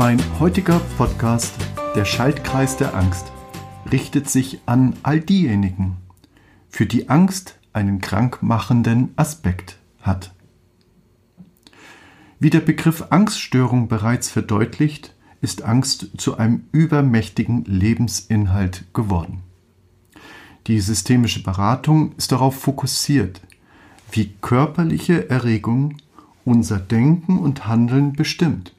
Mein heutiger Podcast, der Schaltkreis der Angst, richtet sich an all diejenigen, für die Angst einen krankmachenden Aspekt hat. Wie der Begriff Angststörung bereits verdeutlicht, ist Angst zu einem übermächtigen Lebensinhalt geworden. Die systemische Beratung ist darauf fokussiert, wie körperliche Erregung unser Denken und Handeln bestimmt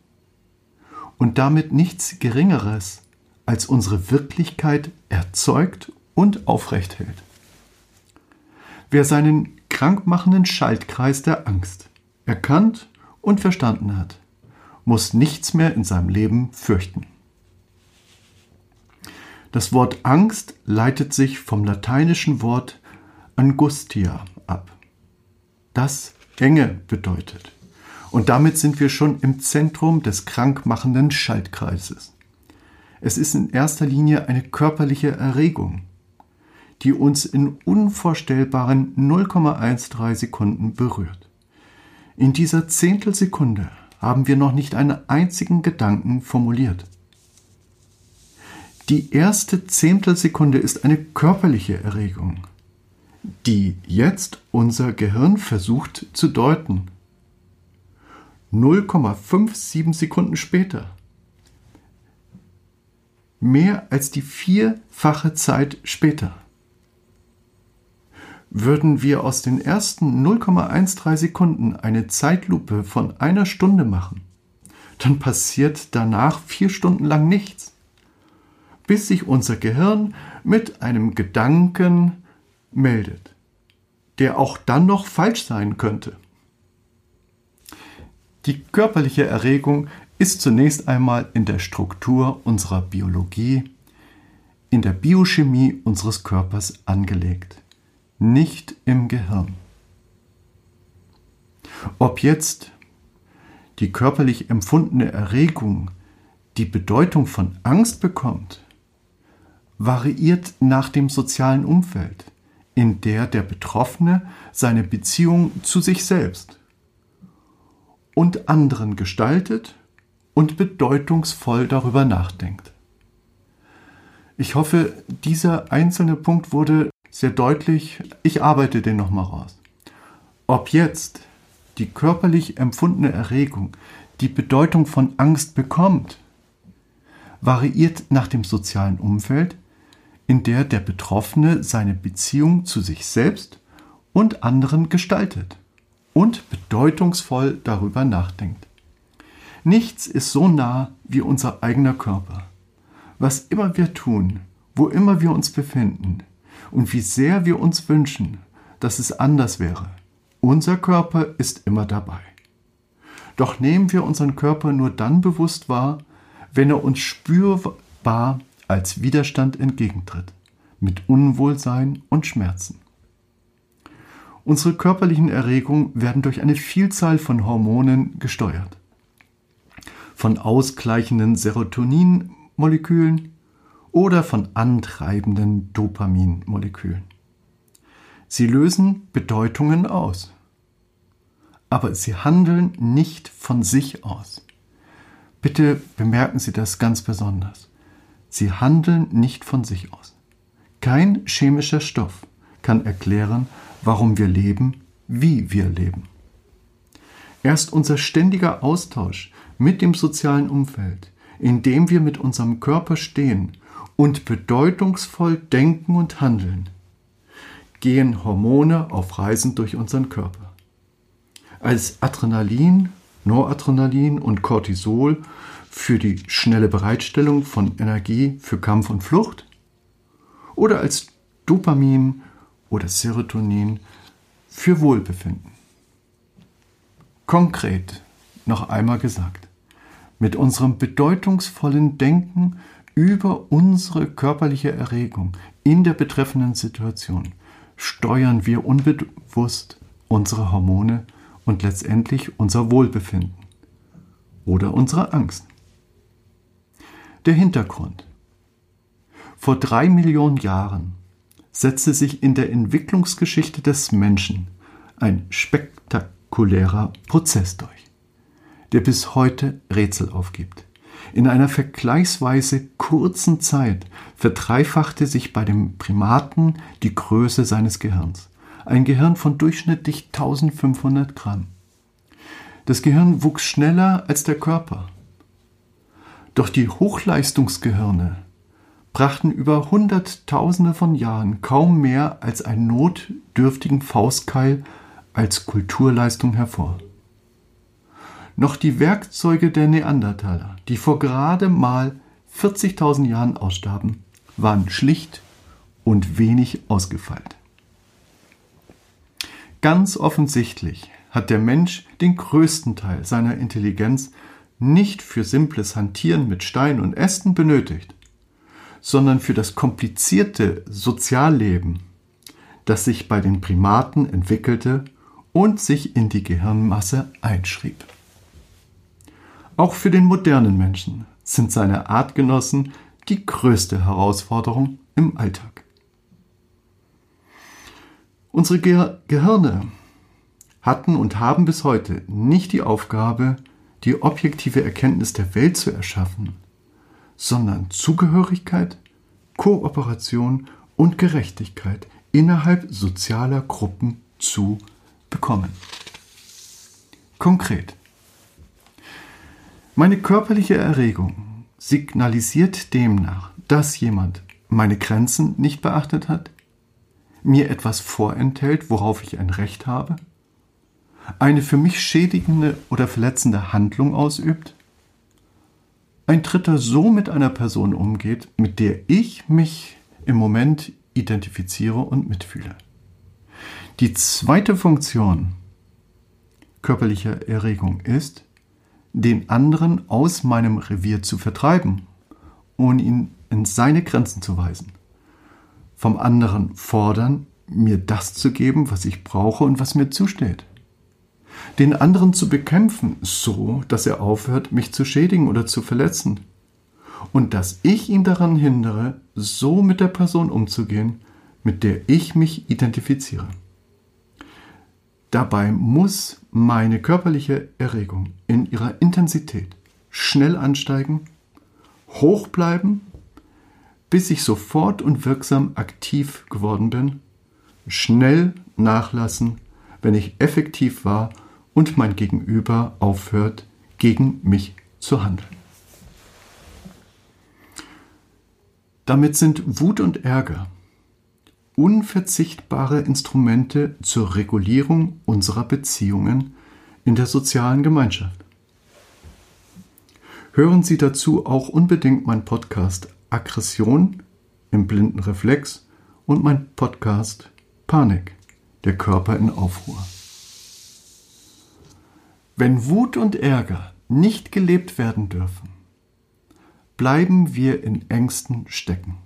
und damit nichts Geringeres als unsere Wirklichkeit erzeugt und aufrecht hält. Wer seinen krankmachenden Schaltkreis der Angst erkannt und verstanden hat, muss nichts mehr in seinem Leben fürchten. Das Wort Angst leitet sich vom lateinischen Wort Angustia ab, das Enge bedeutet. Und damit sind wir schon im Zentrum des krankmachenden Schaltkreises. Es ist in erster Linie eine körperliche Erregung, die uns in unvorstellbaren 0,13 Sekunden berührt. In dieser Zehntelsekunde haben wir noch nicht einen einzigen Gedanken formuliert. Die erste Zehntelsekunde ist eine körperliche Erregung, die jetzt unser Gehirn versucht zu deuten. 0,57 Sekunden später. Mehr als die vierfache Zeit später. Würden wir aus den ersten 0,13 Sekunden eine Zeitlupe von einer Stunde machen, dann passiert danach vier Stunden lang nichts, bis sich unser Gehirn mit einem Gedanken meldet, der auch dann noch falsch sein könnte. Die körperliche Erregung ist zunächst einmal in der Struktur unserer Biologie, in der Biochemie unseres Körpers angelegt nicht im Gehirn. Ob jetzt die körperlich empfundene Erregung die Bedeutung von Angst bekommt, variiert nach dem sozialen Umfeld, in der der Betroffene seine Beziehung zu sich selbst und anderen gestaltet und bedeutungsvoll darüber nachdenkt. Ich hoffe, dieser einzelne Punkt wurde sehr deutlich, ich arbeite den nochmal raus. Ob jetzt die körperlich empfundene Erregung die Bedeutung von Angst bekommt, variiert nach dem sozialen Umfeld, in der der Betroffene seine Beziehung zu sich selbst und anderen gestaltet und bedeutungsvoll darüber nachdenkt. Nichts ist so nah wie unser eigener Körper. Was immer wir tun, wo immer wir uns befinden, und wie sehr wir uns wünschen, dass es anders wäre. Unser Körper ist immer dabei. Doch nehmen wir unseren Körper nur dann bewusst wahr, wenn er uns spürbar als Widerstand entgegentritt, mit Unwohlsein und Schmerzen. Unsere körperlichen Erregungen werden durch eine Vielzahl von Hormonen gesteuert. Von ausgleichenden Serotoninmolekülen oder von antreibenden Dopaminmolekülen. Sie lösen Bedeutungen aus, aber sie handeln nicht von sich aus. Bitte bemerken Sie das ganz besonders. Sie handeln nicht von sich aus. Kein chemischer Stoff kann erklären, warum wir leben, wie wir leben. Erst unser ständiger Austausch mit dem sozialen Umfeld, in dem wir mit unserem Körper stehen und bedeutungsvoll denken und handeln, gehen Hormone auf Reisen durch unseren Körper. Als Adrenalin, Noradrenalin und Cortisol für die schnelle Bereitstellung von Energie für Kampf und Flucht oder als Dopamin oder Serotonin für Wohlbefinden. Konkret noch einmal gesagt, mit unserem bedeutungsvollen Denken über unsere körperliche Erregung in der betreffenden Situation steuern wir unbewusst unsere Hormone und letztendlich unser Wohlbefinden oder unsere Angst. Der Hintergrund. Vor drei Millionen Jahren setzte sich in der Entwicklungsgeschichte des Menschen ein spektakulärer Prozess durch, der bis heute Rätsel aufgibt. In einer vergleichsweise kurzen Zeit verdreifachte sich bei dem Primaten die Größe seines Gehirns. Ein Gehirn von durchschnittlich 1500 Gramm. Das Gehirn wuchs schneller als der Körper. Doch die Hochleistungsgehirne brachten über Hunderttausende von Jahren kaum mehr als einen notdürftigen Faustkeil als Kulturleistung hervor. Noch die Werkzeuge der Neandertaler, die vor gerade mal 40.000 Jahren ausstarben, waren schlicht und wenig ausgefeilt. Ganz offensichtlich hat der Mensch den größten Teil seiner Intelligenz nicht für simples Hantieren mit Steinen und Ästen benötigt, sondern für das komplizierte Sozialleben, das sich bei den Primaten entwickelte und sich in die Gehirnmasse einschrieb. Auch für den modernen Menschen sind seine Artgenossen die größte Herausforderung im Alltag. Unsere Ge Gehirne hatten und haben bis heute nicht die Aufgabe, die objektive Erkenntnis der Welt zu erschaffen, sondern Zugehörigkeit, Kooperation und Gerechtigkeit innerhalb sozialer Gruppen zu bekommen. Konkret. Meine körperliche Erregung signalisiert demnach, dass jemand meine Grenzen nicht beachtet hat, mir etwas vorenthält, worauf ich ein Recht habe, eine für mich schädigende oder verletzende Handlung ausübt, ein Dritter so mit einer Person umgeht, mit der ich mich im Moment identifiziere und mitfühle. Die zweite Funktion körperlicher Erregung ist, den anderen aus meinem Revier zu vertreiben und ihn in seine Grenzen zu weisen. Vom anderen fordern, mir das zu geben, was ich brauche und was mir zusteht den anderen zu bekämpfen, so dass er aufhört, mich zu schädigen oder zu verletzen. Und dass ich ihn daran hindere, so mit der Person umzugehen, mit der ich mich identifiziere. Dabei muss meine körperliche Erregung in ihrer Intensität schnell ansteigen, hoch bleiben, bis ich sofort und wirksam aktiv geworden bin, schnell nachlassen, wenn ich effektiv war und mein Gegenüber aufhört, gegen mich zu handeln. Damit sind Wut und Ärger unverzichtbare Instrumente zur Regulierung unserer Beziehungen in der sozialen Gemeinschaft. Hören Sie dazu auch unbedingt mein Podcast Aggression im blinden Reflex und mein Podcast Panik, der Körper in Aufruhr. Wenn Wut und Ärger nicht gelebt werden dürfen, bleiben wir in Ängsten stecken.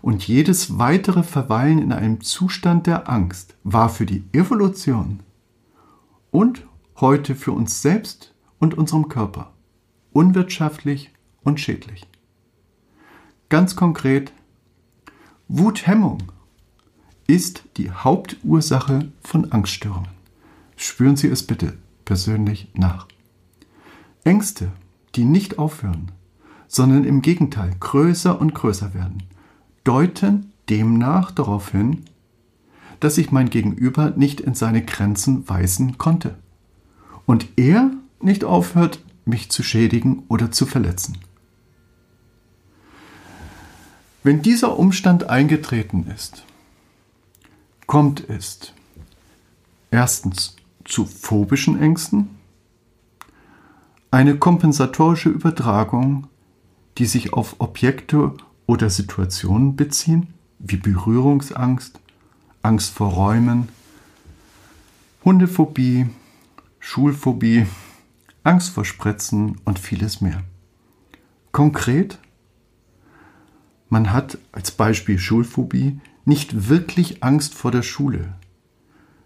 Und jedes weitere Verweilen in einem Zustand der Angst war für die Evolution und heute für uns selbst und unserem Körper unwirtschaftlich und schädlich. Ganz konkret, Wuthemmung ist die Hauptursache von Angststörungen. Spüren Sie es bitte persönlich nach. Ängste, die nicht aufhören, sondern im Gegenteil größer und größer werden, deuten demnach darauf hin, dass ich mein Gegenüber nicht in seine Grenzen weisen konnte und er nicht aufhört, mich zu schädigen oder zu verletzen. Wenn dieser Umstand eingetreten ist, kommt es erstens zu phobischen Ängsten, eine kompensatorische Übertragung, die sich auf Objekte oder Situationen beziehen, wie Berührungsangst, Angst vor Räumen, Hundephobie, Schulphobie, Angst vor Spritzen und vieles mehr. Konkret, man hat als Beispiel Schulphobie nicht wirklich Angst vor der Schule,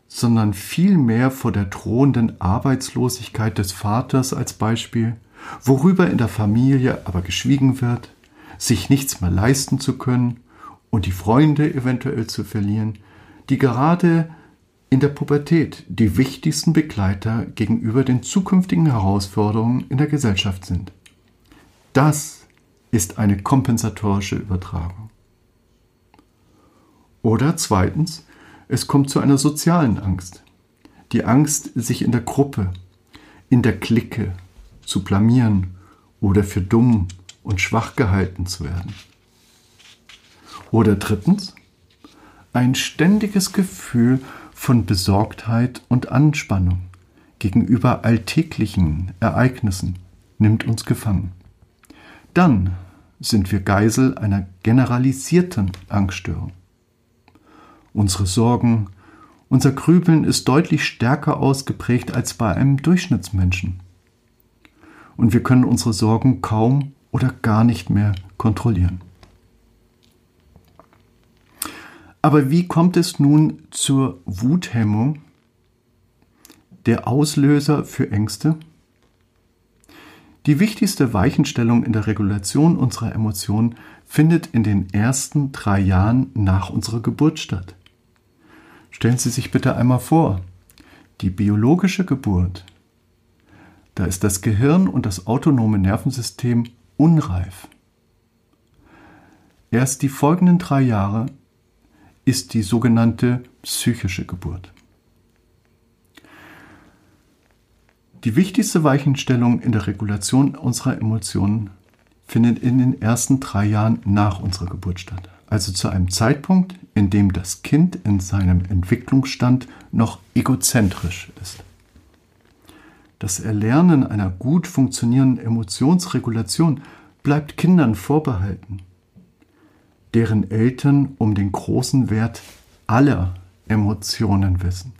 sondern vielmehr vor der drohenden Arbeitslosigkeit des Vaters als Beispiel, worüber in der Familie aber geschwiegen wird, sich nichts mehr leisten zu können und die Freunde eventuell zu verlieren, die gerade in der Pubertät die wichtigsten Begleiter gegenüber den zukünftigen Herausforderungen in der Gesellschaft sind. Das ist eine kompensatorische Übertragung. Oder zweitens, es kommt zu einer sozialen Angst. Die Angst, sich in der Gruppe, in der Clique zu blamieren oder für dumm und schwach gehalten zu werden. Oder drittens, ein ständiges Gefühl von Besorgtheit und Anspannung gegenüber alltäglichen Ereignissen nimmt uns gefangen. Dann sind wir Geisel einer generalisierten Angststörung. Unsere Sorgen, unser Grübeln ist deutlich stärker ausgeprägt als bei einem Durchschnittsmenschen. Und wir können unsere Sorgen kaum oder gar nicht mehr kontrollieren. Aber wie kommt es nun zur Wuthemmung, der Auslöser für Ängste? Die wichtigste Weichenstellung in der Regulation unserer Emotionen findet in den ersten drei Jahren nach unserer Geburt statt. Stellen Sie sich bitte einmal vor, die biologische Geburt, da ist das Gehirn und das autonome Nervensystem unreif. Erst die folgenden drei Jahre ist die sogenannte psychische Geburt. Die wichtigste Weichenstellung in der Regulation unserer Emotionen findet in den ersten drei Jahren nach unserer Geburt statt also zu einem Zeitpunkt, in dem das Kind in seinem Entwicklungsstand noch egozentrisch ist. Das Erlernen einer gut funktionierenden Emotionsregulation bleibt Kindern vorbehalten, deren Eltern um den großen Wert aller Emotionen wissen,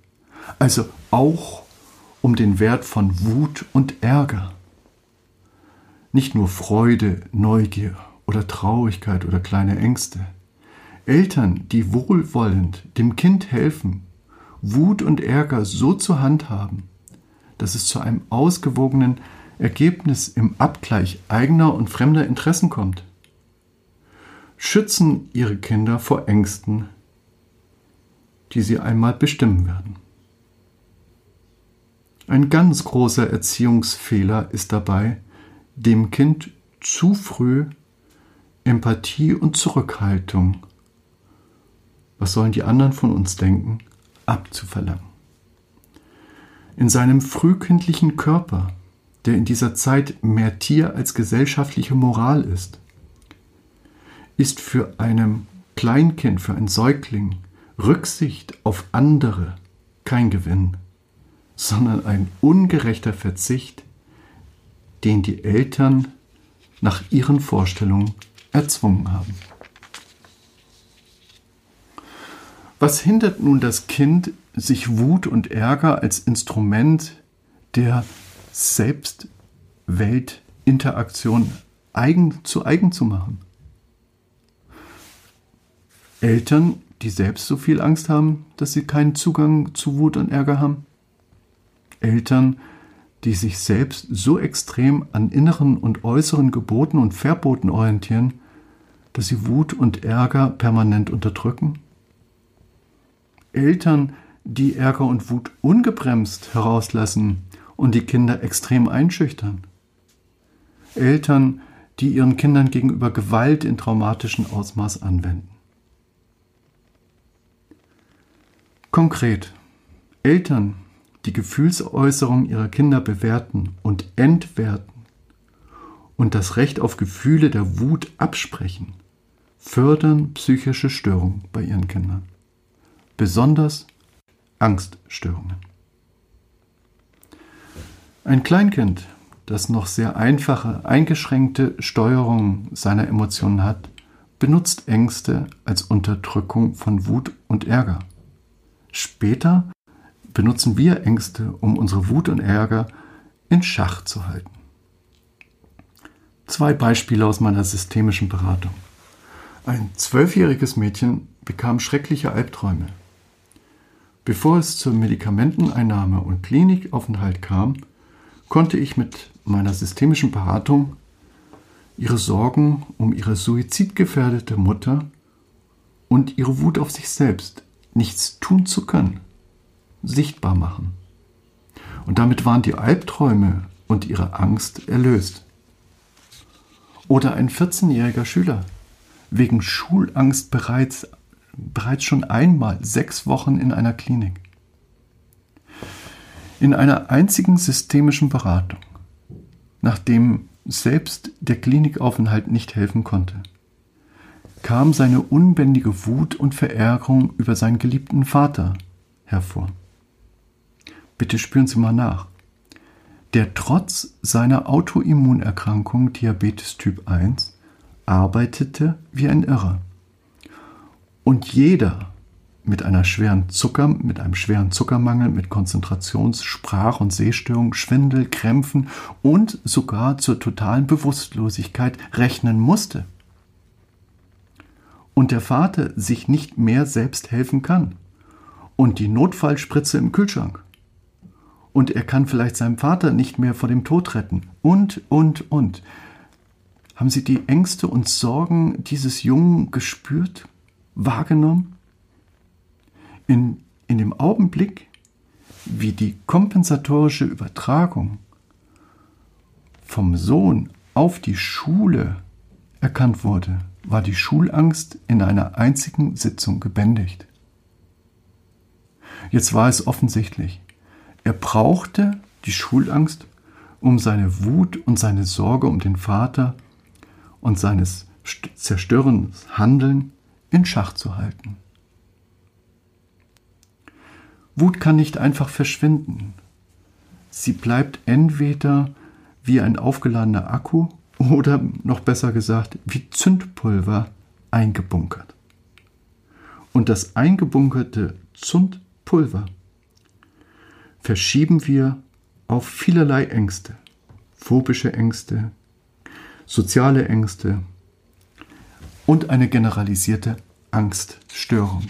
also auch um den Wert von Wut und Ärger. Nicht nur Freude, Neugier oder Traurigkeit oder kleine Ängste. Eltern, die wohlwollend dem Kind helfen, Wut und Ärger so zu handhaben, dass es zu einem ausgewogenen Ergebnis im Abgleich eigener und fremder Interessen kommt. Schützen ihre Kinder vor Ängsten, die sie einmal bestimmen werden. Ein ganz großer Erziehungsfehler ist dabei, dem Kind zu früh Empathie und Zurückhaltung was sollen die anderen von uns denken, abzuverlangen. In seinem frühkindlichen Körper, der in dieser Zeit mehr Tier als gesellschaftliche Moral ist, ist für einem Kleinkind, für ein Säugling Rücksicht auf andere kein Gewinn, sondern ein ungerechter Verzicht, den die Eltern nach ihren Vorstellungen erzwungen haben. Was hindert nun das Kind, sich Wut und Ärger als Instrument der Selbstweltinteraktion eigen, zu eigen zu machen? Eltern, die selbst so viel Angst haben, dass sie keinen Zugang zu Wut und Ärger haben? Eltern, die sich selbst so extrem an inneren und äußeren Geboten und Verboten orientieren, dass sie Wut und Ärger permanent unterdrücken? Eltern, die Ärger und Wut ungebremst herauslassen und die Kinder extrem einschüchtern. Eltern, die ihren Kindern gegenüber Gewalt in traumatischem Ausmaß anwenden. Konkret. Eltern, die Gefühlsäußerung ihrer Kinder bewerten und entwerten und das Recht auf Gefühle der Wut absprechen, fördern psychische Störungen bei ihren Kindern besonders Angststörungen. Ein Kleinkind, das noch sehr einfache, eingeschränkte Steuerung seiner Emotionen hat, benutzt Ängste als Unterdrückung von Wut und Ärger. Später benutzen wir Ängste, um unsere Wut und Ärger in Schach zu halten. Zwei Beispiele aus meiner systemischen Beratung. Ein zwölfjähriges Mädchen bekam schreckliche Albträume. Bevor es zur Medikamenteneinnahme und Klinikaufenthalt kam, konnte ich mit meiner systemischen Beratung ihre Sorgen um ihre suizidgefährdete Mutter und ihre Wut auf sich selbst, nichts tun zu können, sichtbar machen. Und damit waren die Albträume und ihre Angst erlöst. Oder ein 14-jähriger Schüler, wegen Schulangst bereits, bereits schon einmal sechs Wochen in einer Klinik. In einer einzigen systemischen Beratung, nachdem selbst der Klinikaufenthalt nicht helfen konnte, kam seine unbändige Wut und Verärgerung über seinen geliebten Vater hervor. Bitte spüren Sie mal nach. Der trotz seiner Autoimmunerkrankung Diabetes Typ 1 arbeitete wie ein Irrer. Und jeder mit einer schweren Zucker, mit einem schweren Zuckermangel, mit Konzentrations-, Sprach- und Sehstörung, Schwindel, Krämpfen und sogar zur totalen Bewusstlosigkeit rechnen musste. Und der Vater sich nicht mehr selbst helfen kann. Und die Notfallspritze im Kühlschrank. Und er kann vielleicht seinen Vater nicht mehr vor dem Tod retten. Und, und, und. Haben Sie die Ängste und Sorgen dieses Jungen gespürt, wahrgenommen? In, in dem Augenblick, wie die kompensatorische Übertragung vom Sohn auf die Schule erkannt wurde, war die Schulangst in einer einzigen Sitzung gebändigt. Jetzt war es offensichtlich. Er brauchte die Schulangst, um seine Wut und seine Sorge um den Vater und seines zerstörenden Handeln in Schach zu halten. Wut kann nicht einfach verschwinden. Sie bleibt entweder wie ein aufgeladener Akku oder noch besser gesagt wie Zündpulver eingebunkert. Und das eingebunkerte Zündpulver verschieben wir auf vielerlei Ängste, phobische Ängste, soziale Ängste und eine generalisierte Angststörung.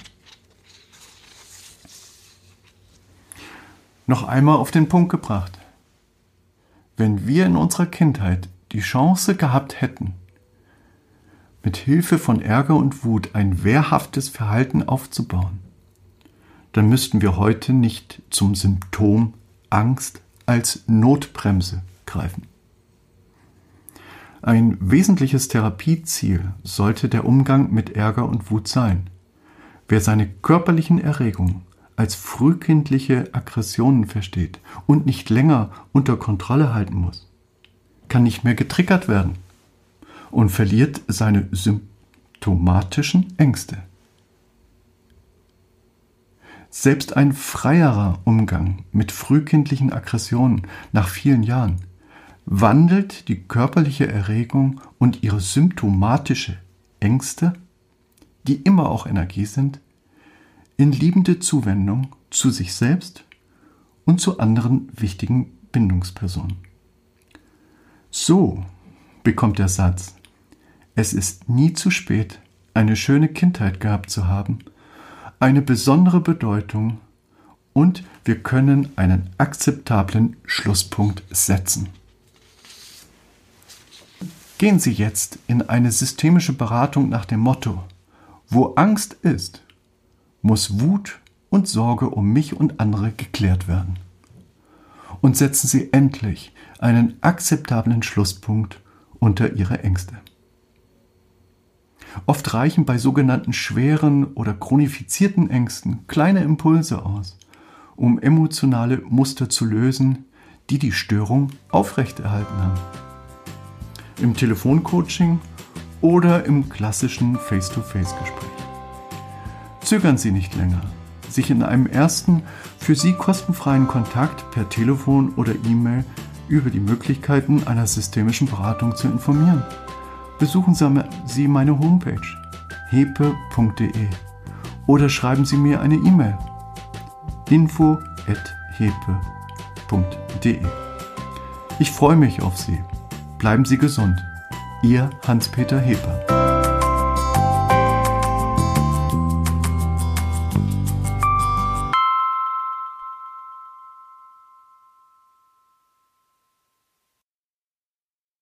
Noch einmal auf den Punkt gebracht. Wenn wir in unserer Kindheit die Chance gehabt hätten, mit Hilfe von Ärger und Wut ein wehrhaftes Verhalten aufzubauen, dann müssten wir heute nicht zum Symptom Angst als Notbremse greifen. Ein wesentliches Therapieziel sollte der Umgang mit Ärger und Wut sein. Wer seine körperlichen Erregungen als frühkindliche Aggressionen versteht und nicht länger unter Kontrolle halten muss, kann nicht mehr getriggert werden und verliert seine symptomatischen Ängste. Selbst ein freierer Umgang mit frühkindlichen Aggressionen nach vielen Jahren wandelt die körperliche Erregung und ihre symptomatische Ängste, die immer auch Energie sind, in liebende Zuwendung zu sich selbst und zu anderen wichtigen Bindungspersonen. So bekommt der Satz, es ist nie zu spät, eine schöne Kindheit gehabt zu haben, eine besondere Bedeutung und wir können einen akzeptablen Schlusspunkt setzen. Gehen Sie jetzt in eine systemische Beratung nach dem Motto, wo Angst ist, muss Wut und Sorge um mich und andere geklärt werden. Und setzen Sie endlich einen akzeptablen Schlusspunkt unter Ihre Ängste. Oft reichen bei sogenannten schweren oder chronifizierten Ängsten kleine Impulse aus, um emotionale Muster zu lösen, die die Störung aufrechterhalten haben im Telefoncoaching oder im klassischen Face-to-Face-Gespräch. Zögern Sie nicht länger, sich in einem ersten für Sie kostenfreien Kontakt per Telefon oder E-Mail über die Möglichkeiten einer systemischen Beratung zu informieren. Besuchen Sie meine Homepage hepe.de oder schreiben Sie mir eine E-Mail info podcast.hepe.de. Ich freue mich auf Sie. Bleiben Sie gesund. Ihr Hans-Peter Heper.